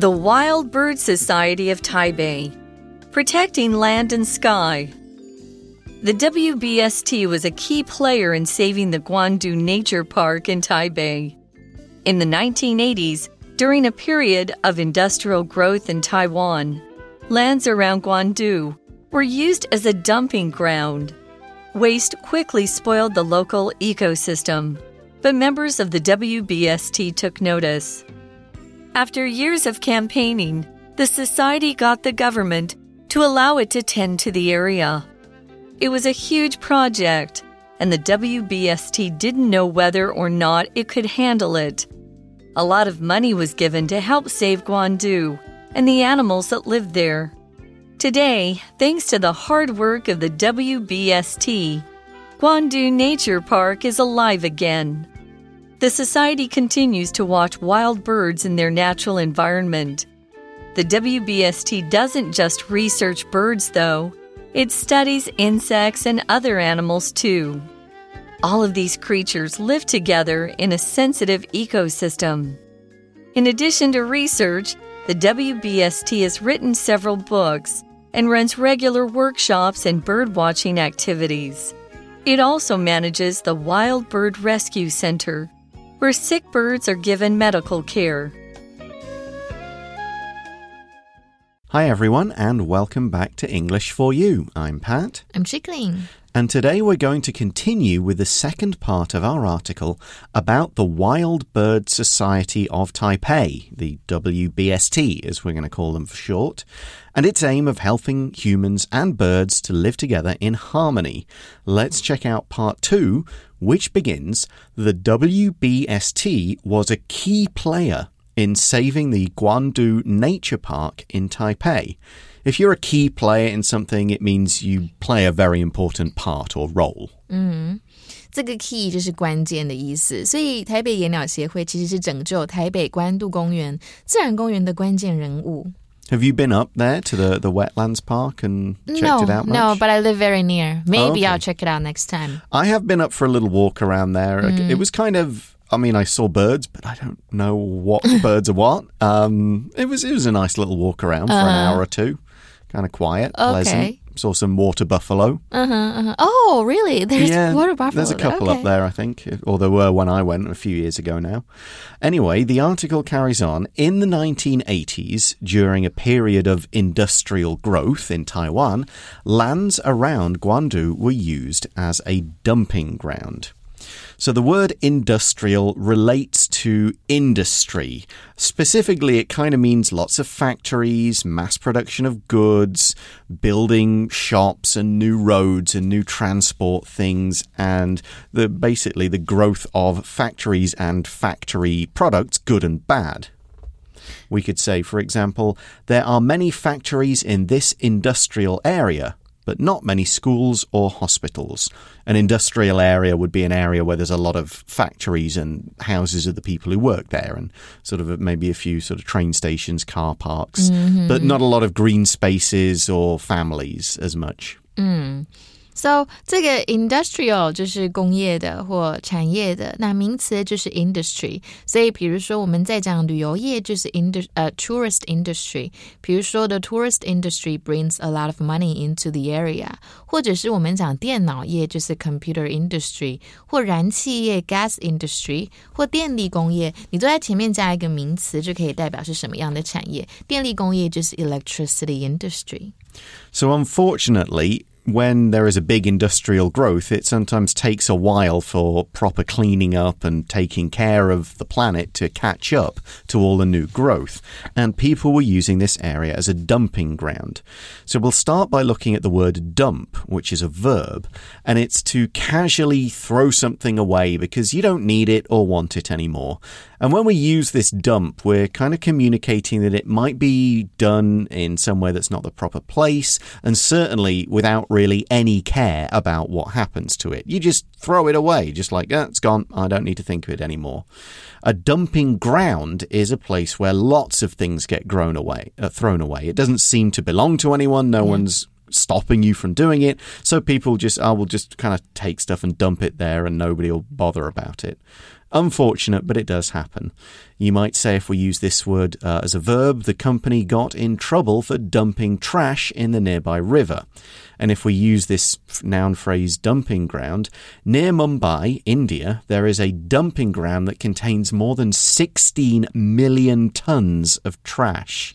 The Wild Bird Society of Taipei, protecting land and sky. The WBST was a key player in saving the Guandu Nature Park in Taipei. In the 1980s, during a period of industrial growth in Taiwan, lands around Guandu were used as a dumping ground. Waste quickly spoiled the local ecosystem, but members of the WBST took notice. After years of campaigning, the society got the government to allow it to tend to the area. It was a huge project, and the WBST didn't know whether or not it could handle it. A lot of money was given to help save Guandu and the animals that lived there. Today, thanks to the hard work of the WBST, Guandu Nature Park is alive again. The Society continues to watch wild birds in their natural environment. The WBST doesn't just research birds, though, it studies insects and other animals too. All of these creatures live together in a sensitive ecosystem. In addition to research, the WBST has written several books and runs regular workshops and birdwatching activities. It also manages the Wild Bird Rescue Center, where sick birds are given medical care. Hi, everyone, and welcome back to English for You. I'm Pat. I'm Chickling. And today we're going to continue with the second part of our article about the Wild Bird Society of Taipei, the WBST, as we're going to call them for short, and its aim of helping humans and birds to live together in harmony. Let's check out part two, which begins The WBST was a key player in saving the Guandu Nature Park in Taipei If you're a key player in something, it means you play a very important part or role. 嗯，这个 key 就是关键的意思。所以台北野鸟协会其实是拯救台北关渡公园自然公园的关键人物。 Have you been up there to the, the wetlands park and checked no, it out much? no, but I live very near. Maybe okay. I'll check it out next time. I have been up for a little walk around there. It was kind of I mean, I saw birds, but I don't know what birds are what. Um, it was it was a nice little walk around for an hour or two, kind of quiet, pleasant. Saw some water buffalo. Uh huh. Uh-huh. Oh, really? There's yeah, water buffalo. there's a couple okay. up there, I think. Or there were when I went a few years ago now. Anyway, the article carries on. In the 1980s, during a period of industrial growth in Taiwan, lands around Guandu were used as a dumping ground. So the word industrial relates to industry. Specifically, it kind of means lots of factories, mass production of goods, building shops and new roads and new transport things, and the basically the growth of factories and factory products, good and bad. We could say, for example, there are many factories in this industrial area but not many schools or hospitals. An industrial area would be an area where there's a lot of factories and houses of the people who work there, and sort of maybe a few sort of train stations, car parks, but mm-hmm. not a lot of green spaces or families as much. Mm. So 这个 industrial 就是工业的或产业的，那名词就是 industry。所以比如说我们在讲旅游业就是 ind 呃 tourist industry。比如说 the tourist industry brings a lot of money into the area，或者是我们讲电脑业就是 computer industry，或燃气业 gas industry，或电力工业，你都在前面加一个名词，就可以代表是什么样的产业。电力工业就是 electricity industry。 So, unfortunately, when there is a big industrial growth, it sometimes takes a while for proper cleaning up and taking care of the planet to catch up to all the new growth. And people were using this area as a dumping ground. So we'll start by looking at the word dump, which is a verb, and it's to casually throw something away because you don't need it or want it anymore. And when we use this dump, we're kind of communicating that it might be done in somewhere that's not the proper place, and certainly without really any care about what happens to it. You just throw it away, just like, oh, it's gone, I don't need to think of it anymore. A dumping ground is a place where lots of things get grown away, uh, thrown away. It doesn't seem to belong to anyone, no one's stopping you from doing it. So people just, I will just kind of take stuff and dump it there and nobody will bother about it. Unfortunate, but it does happen. You might say, if we use this word uh, as a verb, the company got in trouble for dumping trash in the nearby river. And if we use this noun phrase dumping ground, near Mumbai, India, there is a dumping ground that contains more than 16 million tons of trash.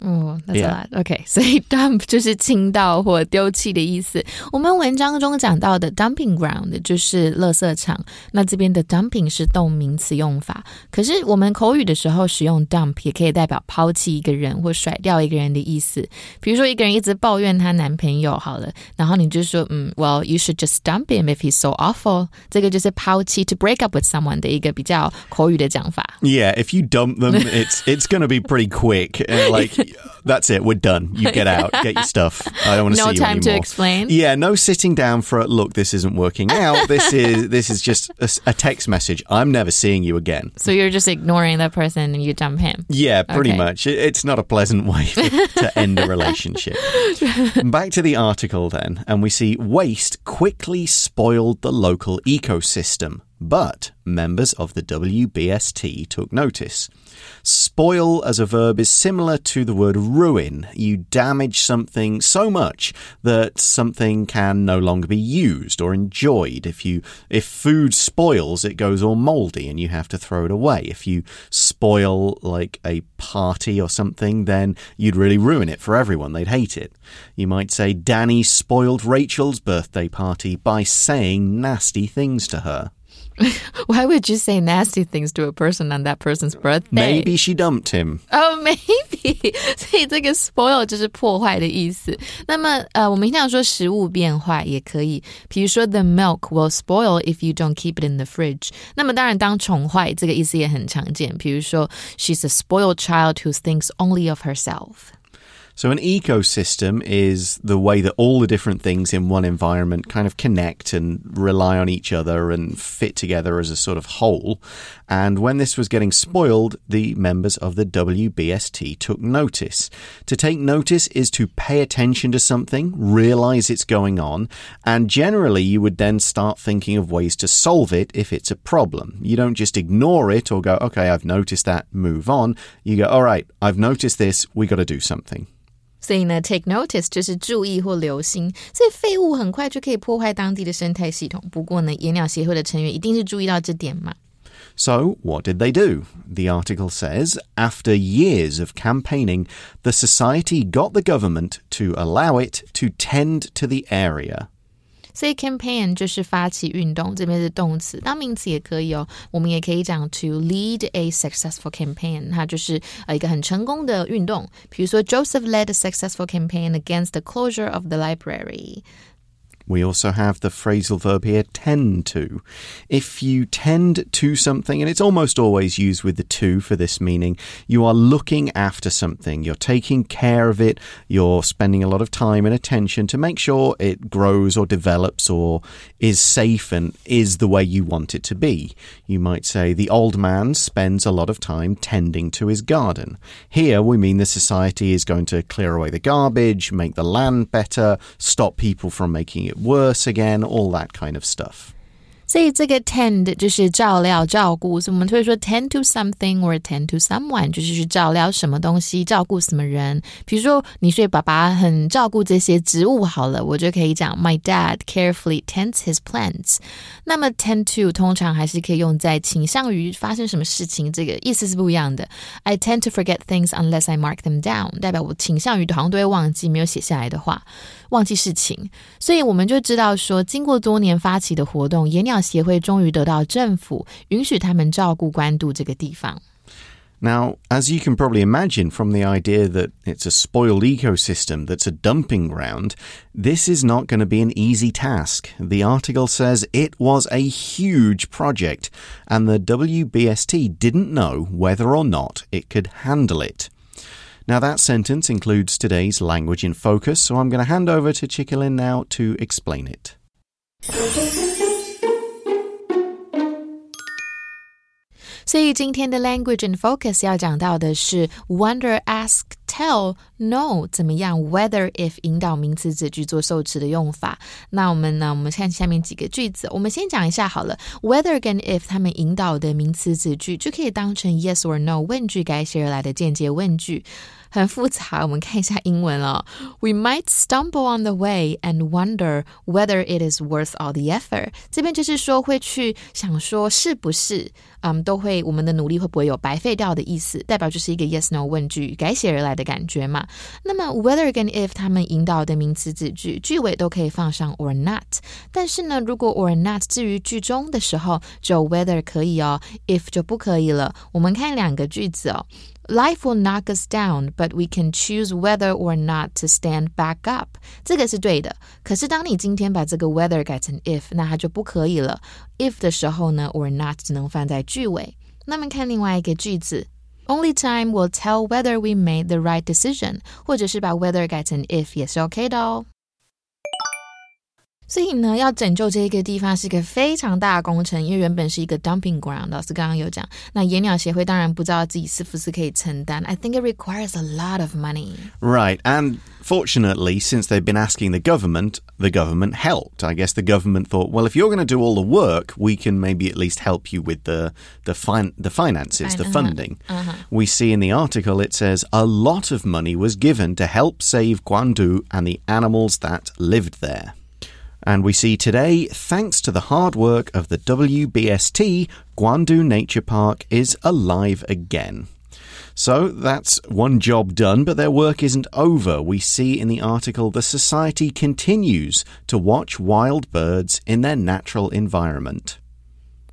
哦、oh,，That's a lot. OK，所以 dump 就是倾倒或丢弃的意思。我们文章中讲到的 dumping ground 就是垃圾场。那这边的 dumping 是动名词用法，可是我们口语的时候使用 dump 也可以代表抛弃一个人或甩掉一个人的意思。比如说一个人一直抱怨她男朋友好了，然后你就说嗯，Well you should just dump him if he's so awful。这个就是抛弃 to break up with someone 的一个比较口语的讲法。Yeah, if you dump them, it's it's going to be pretty quick. Like that's it. We're done. You get out. Get your stuff. I don't want to no see you anymore. No time to explain. Yeah, no sitting down for a look. This isn't working out. This is this is just a, a, text message. I'm never seeing you again. So you're just ignoring that person and you dump him. Yeah, pretty okay. much. it's not a pleasant way to end a relationship. Back to the article then, and we see waste quickly spoiled the local ecosystem. But members of the WBST took notice. Spoil as a verb is similar to the word ruin. You damage something so much that something can no longer be used or enjoyed. If you if food spoils, it goes all moldy and you have to throw it away. If you spoil like a party or something, then you'd really ruin it for everyone. They'd hate it. You might say Danny spoiled Rachel's birthday party by saying nasty things to her. Why would you say nasty things to a person on that person's birthday? Maybe she dumped him. Oh, maybe. 所以这个 spoil 就是破坏的意思。那么呃，我们经常说食物变坏也可以，比如说 the milk will spoil if you don't keep it in the fridge。那么当然，当宠坏这个意思也很常见，比如说 she's a spoiled child who thinks only of herself。 So, an ecosystem is the way that all the different things in one environment kind of connect and rely on each other and fit together as a sort of whole. And when this was getting spoiled, the members of the WBST took notice. To take notice is to pay attention to something, realize it's going on, and generally you would then start thinking of ways to solve it if it's a problem. You don't just ignore it or go, okay, I've noticed that, move on. You go, all right, I've noticed this, we got to do something. 所以呢，take notice 就是注意或留心。所以废物很快就可以破坏当地的生态系统。不过呢，野鸟协会的成员一定是注意到这点嘛。So, what did they do? The article says after years of campaigning, the society got the government to allow it to tend to the area. 所以 campaign 就是发起运动，这边是动词，当名词也可以哦。我们也可以讲 to lead a successful campaign，它就是呃一个很成功的运动。比如说 Joseph led a successful campaign against the closure of the library。 We also have the phrasal verb here, tend to. If you tend to something, and it's almost always used with the to for this meaning, you are looking after something, you're taking care of it, you're spending a lot of time and attention to make sure it grows or develops or is safe and is the way you want it to be. You might say, the old man spends a lot of time tending to his garden. Here we mean the society is going to clear away the garbage, make the land better, stop people from making it worse again, all that kind of stuff. 所以这个 tend 就是照料、照顾，所以我们会说 tend to something or tend to someone，就是去照料什么东西、照顾什么人。比如说，你说爸爸很照顾这些植物，好了，我就可以讲 My dad carefully tends his plants。那么 tend to 通常还是可以用在倾向于发生什么事情，这个意思是不一样的。I tend to forget things unless I mark them down，代表我倾向于好像都会忘记没有写下来的话，忘记事情。所以我们就知道说，经过多年发起的活动，野鸟。协会终于得到政府允许他们照顾关渡这个地方。Now, as you can probably imagine from the idea that it's a spoiled ecosystem that's a dumping ground, this is not going to be an easy task. The article says it was a huge project, and the WBST didn't know whether or not it could handle it. Now, that sentence includes today's language in focus, so I'm going to hand over to Chicolin now to explain it. 所以今天的 language and focus 要讲到的是 Wonder ask, tell know 怎么样？whether if 引导名词子句做受词的用法。那我们呢？我们看下面几个句子。我们先讲一下好了。whether 跟 if 它们引导的名词子句就可以当成 yes or no 问句改写而来的间接问句。很复杂，我们看一下英文哦。We might stumble on the way and wonder whether it is worth all the effort。这边就是说会去想说是不是，嗯，都会我们的努力会不会有白费掉的意思，代表就是一个 yes no 问句改写而来的感觉嘛。那么 whether 跟 if 他们引导的名词子句句尾都可以放上 or not，但是呢，如果 or not 至于句中的时候，就 whether 可以哦，if 就不可以了。我们看两个句子哦。Life will knock us down, but we can choose whether or not to stand back up。这个是对的。可是当你今天把这个 whether 改成 if，那它就不可以了。if 的时候呢，or not 只能放在句尾。那么看另外一个句子，Only time will tell whether we made the right decision，或者是把 whether 改成 if 也是 OK 的哦。 所以呢，要拯救这个地方是一个非常大的工程，因为原本是一个 dumping ground。老师刚刚有讲，那野鸟协会当然不知道自己是不是可以承担。I think it requires a lot of money. Right, and fortunately, since they've been asking the government, the government helped. I guess the government thought, well, if you're going to do all the work, we can maybe at least help you with the the fin the finances, the funding. Uh -huh. We see in the article it says a lot of money was given to help save Guandu and the animals that lived there. And we see today, thanks to the hard work of the WBST, Guandu Nature Park is alive again. So that's one job done, but their work isn't over. We see in the article the society continues to watch wild birds in their natural environment.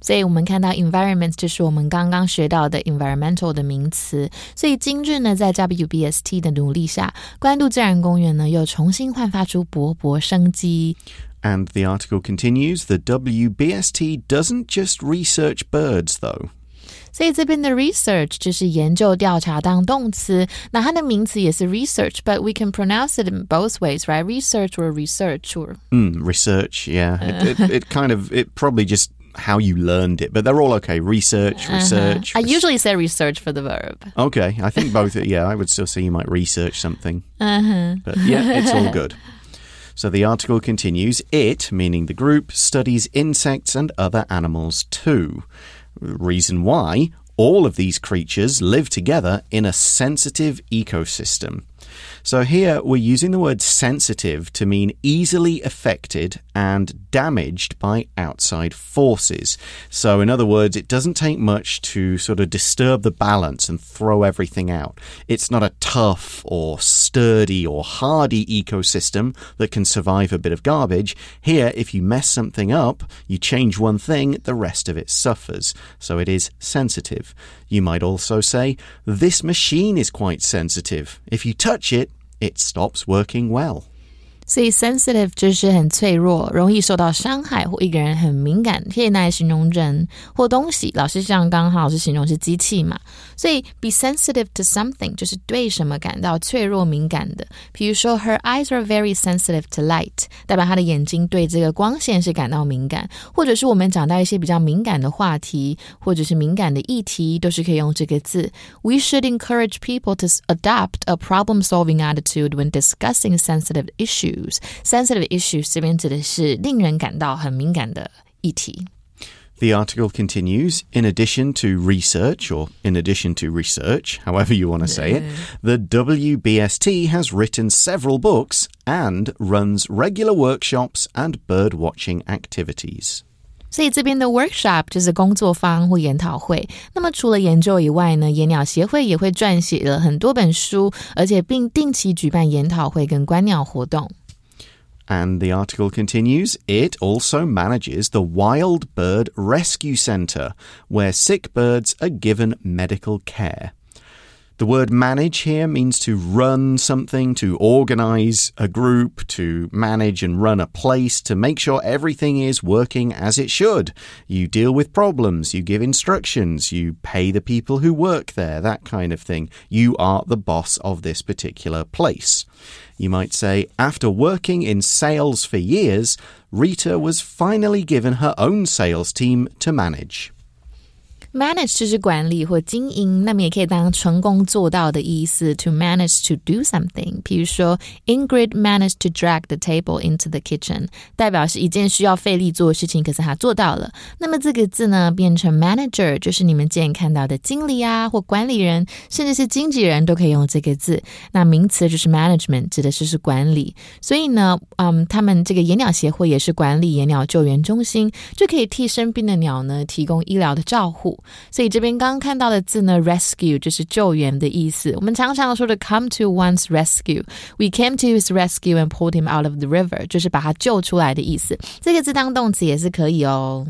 所以我们看到 environment 就是我们刚刚学到的 environmental 的名词。所以今日呢，在 WBST 的努力下，关渡自然公园呢又重新焕发出勃勃生机。 and the article continues the WBST doesn't just research birds, though. 所以这边的 research 就是研究、调查当动词，那它的名词也是 research，but we can pronounce it in both ways, right? Research or research or. Mm, research, yeah. it, it, it kind of it probably just how you learned it, but they're all okay. Research, uh-huh. research. Uh -huh. I usually say research for the verb. Okay, I think both. yeah, I would still say you might research something. Uh -huh. But yeah, it's all good. So the article continues It, meaning the group, studies insects and other animals too. Reason why all of these creatures live together in a sensitive ecosystem. So here we're using the word sensitive to mean easily affected and damaged by outside forces. So, in other words, it doesn't take much to sort of disturb the balance and throw everything out. It's not a tough or sturdy or hardy ecosystem that can survive a bit of garbage. Here, if you mess something up, you change one thing, the rest of it suffers. So, it is sensitive. You might also say, This machine is quite sensitive. If you touch it, it stops working well. 所以 sensitive 就是很脆弱，容易受到伤害，或一个人很敏感，可以拿来形容人或东西。老师像刚好是形容是机器嘛，所以 be sensitive to something 就是对什么感到脆弱敏感的。比如说，her eyes are very sensitive to light，代表她的眼睛对这个光线是感到敏感。或者是我们讲到一些比较敏感的话题，或者是敏感的议题，都是可以用这个字。We should encourage people to adopt a problem-solving attitude when discussing sensitive issues. issues. Sensitive issues 这边指的是令人感到很敏感的议题。The article continues In addition to research, or in addition to research, however you want to say it, the WBST has written several books and runs regular workshops and bird watching activities. 所以这边的 workshop 就是工作坊或研讨会。那么除了研究以外呢，野鸟协会也会撰写了很多本书，而且并定期举办研讨会跟观鸟活动。 And the article continues it also manages the Wild Bird Rescue Centre, where sick birds are given medical care. The word manage here means to run something, to organize a group, to manage and run a place, to make sure everything is working as it should. You deal with problems, you give instructions, you pay the people who work there, that kind of thing. You are the boss of this particular place. You might say, after working in sales for years, Rita was finally given her own sales team to manage. Manage 就是管理或经营，那么也可以当成功做到的意思。To manage to do something，比如说 Ingrid managed to drag the table into the kitchen，代表是一件需要费力做的事情，可是他做到了。那么这个字呢，变成 manager，就是你们见看到的经理啊，或管理人，甚至是经纪人都可以用这个字。那名词就是 management，指的是是管理。所以呢，嗯，他们这个野鸟协会也是管理野鸟救援中心，就可以替生病的鸟呢提供医疗的照护。所以这边刚刚看到的字呢，rescue 就是救援的意思。我们常常说的 come to one's rescue，we came to his rescue and pulled him out of the river，就是把他救出来的意思。这个字当动词也是可以哦。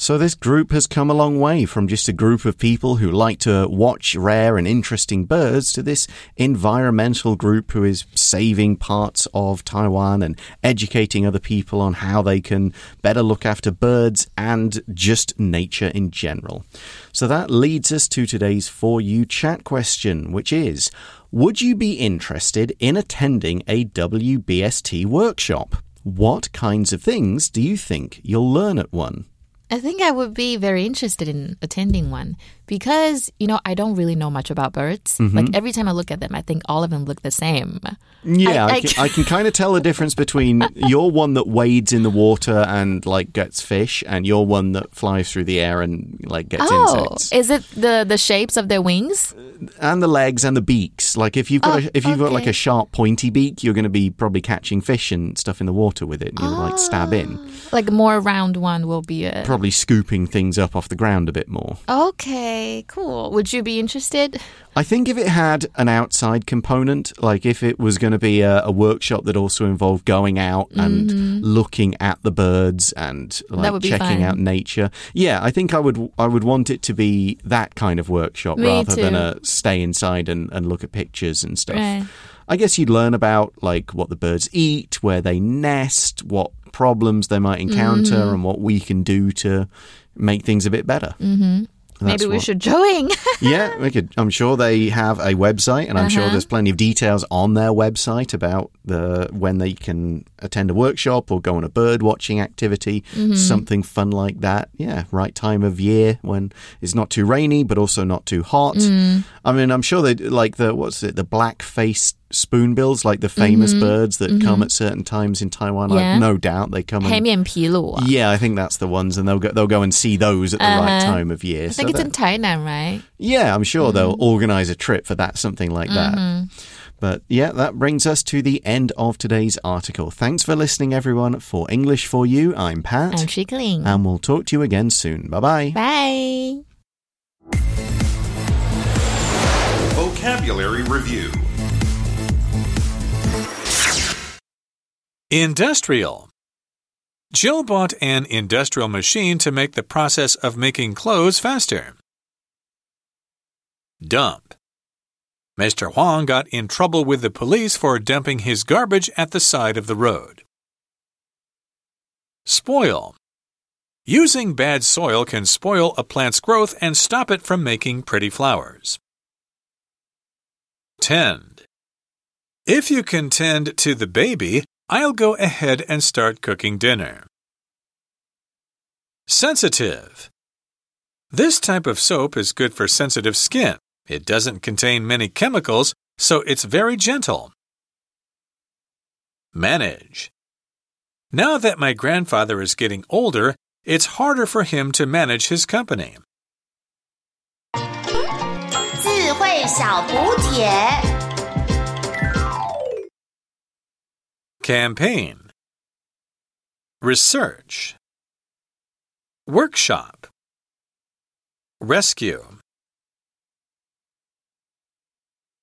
So, this group has come a long way from just a group of people who like to watch rare and interesting birds to this environmental group who is saving parts of Taiwan and educating other people on how they can better look after birds and just nature in general. So, that leads us to today's For You chat question, which is Would you be interested in attending a WBST workshop? What kinds of things do you think you'll learn at one? I think I would be very interested in attending one because, you know, I don't really know much about birds. Mm-hmm. Like every time I look at them, I think all of them look the same. Yeah, I, I- I can, I can kind of tell the difference between your one that wades in the water and like gets fish, and your one that flies through the air and like gets Oh, insects, is it the the shapes of their wings? and the legs and the beaks. Like if you've got Oh, a, if you've got like a sharp pointy beak, you're going to be probably catching fish and stuff in the water with it. and you'll like stab in, Like a more round one will be a probably scooping things up off the ground a bit more. Okay, cool. Would you be interested? I think if it had an outside component, like if it was going to be a, a workshop that also involved going out and looking at the birds and like checking fun. out nature, yeah, I think I would I would want it to be that kind of workshop Me rather than a stay inside and, and look at pictures and stuff. Right. I guess you'd learn about like what the birds eat, where they nest, what problems they might encounter, Mm-hmm. and what we can do to make things a bit better. Maybe we should join. Yeah, we could. I'm sure they have a website, and I'm sure uh-huh. there's plenty of details on their website about the when they can attend a workshop or go on a bird watching activity, mm-hmm. something fun like that. Yeah, right time of year when it's not too rainy but also not too hot. Mm. I mean, I'm sure they like the what's it, the black faced spoonbills, like the famous mm-hmm. birds that mm-hmm. come at certain times in Taiwan. Yeah. I've no doubt they come. And, yeah, I think that's the ones, and they'll go, they'll go and see those at the uh, right uh-huh. time of year. I think so it's in Tainan, right? Yeah, I'm sure mm-hmm. they'll organize a trip for that, something like that. Mm-hmm. But yeah, that brings us to the end of today's article. Thanks for listening, everyone. For English for You, I'm Pat. I'm Chickling. and we'll talk to you again soon. Bye bye. Bye. Vocabulary Review Industrial. Jill bought an industrial machine to make the process of making clothes faster. Dump. Mr. Huang got in trouble with the police for dumping his garbage at the side of the road. Spoil. Using bad soil can spoil a plant's growth and stop it from making pretty flowers. Tend. If you can tend to the baby, I'll go ahead and start cooking dinner. Sensitive. This type of soap is good for sensitive skin. It doesn't contain many chemicals, so it's very gentle. Manage. Now that my grandfather is getting older, it's harder for him to manage his company. Campaign Research Workshop Rescue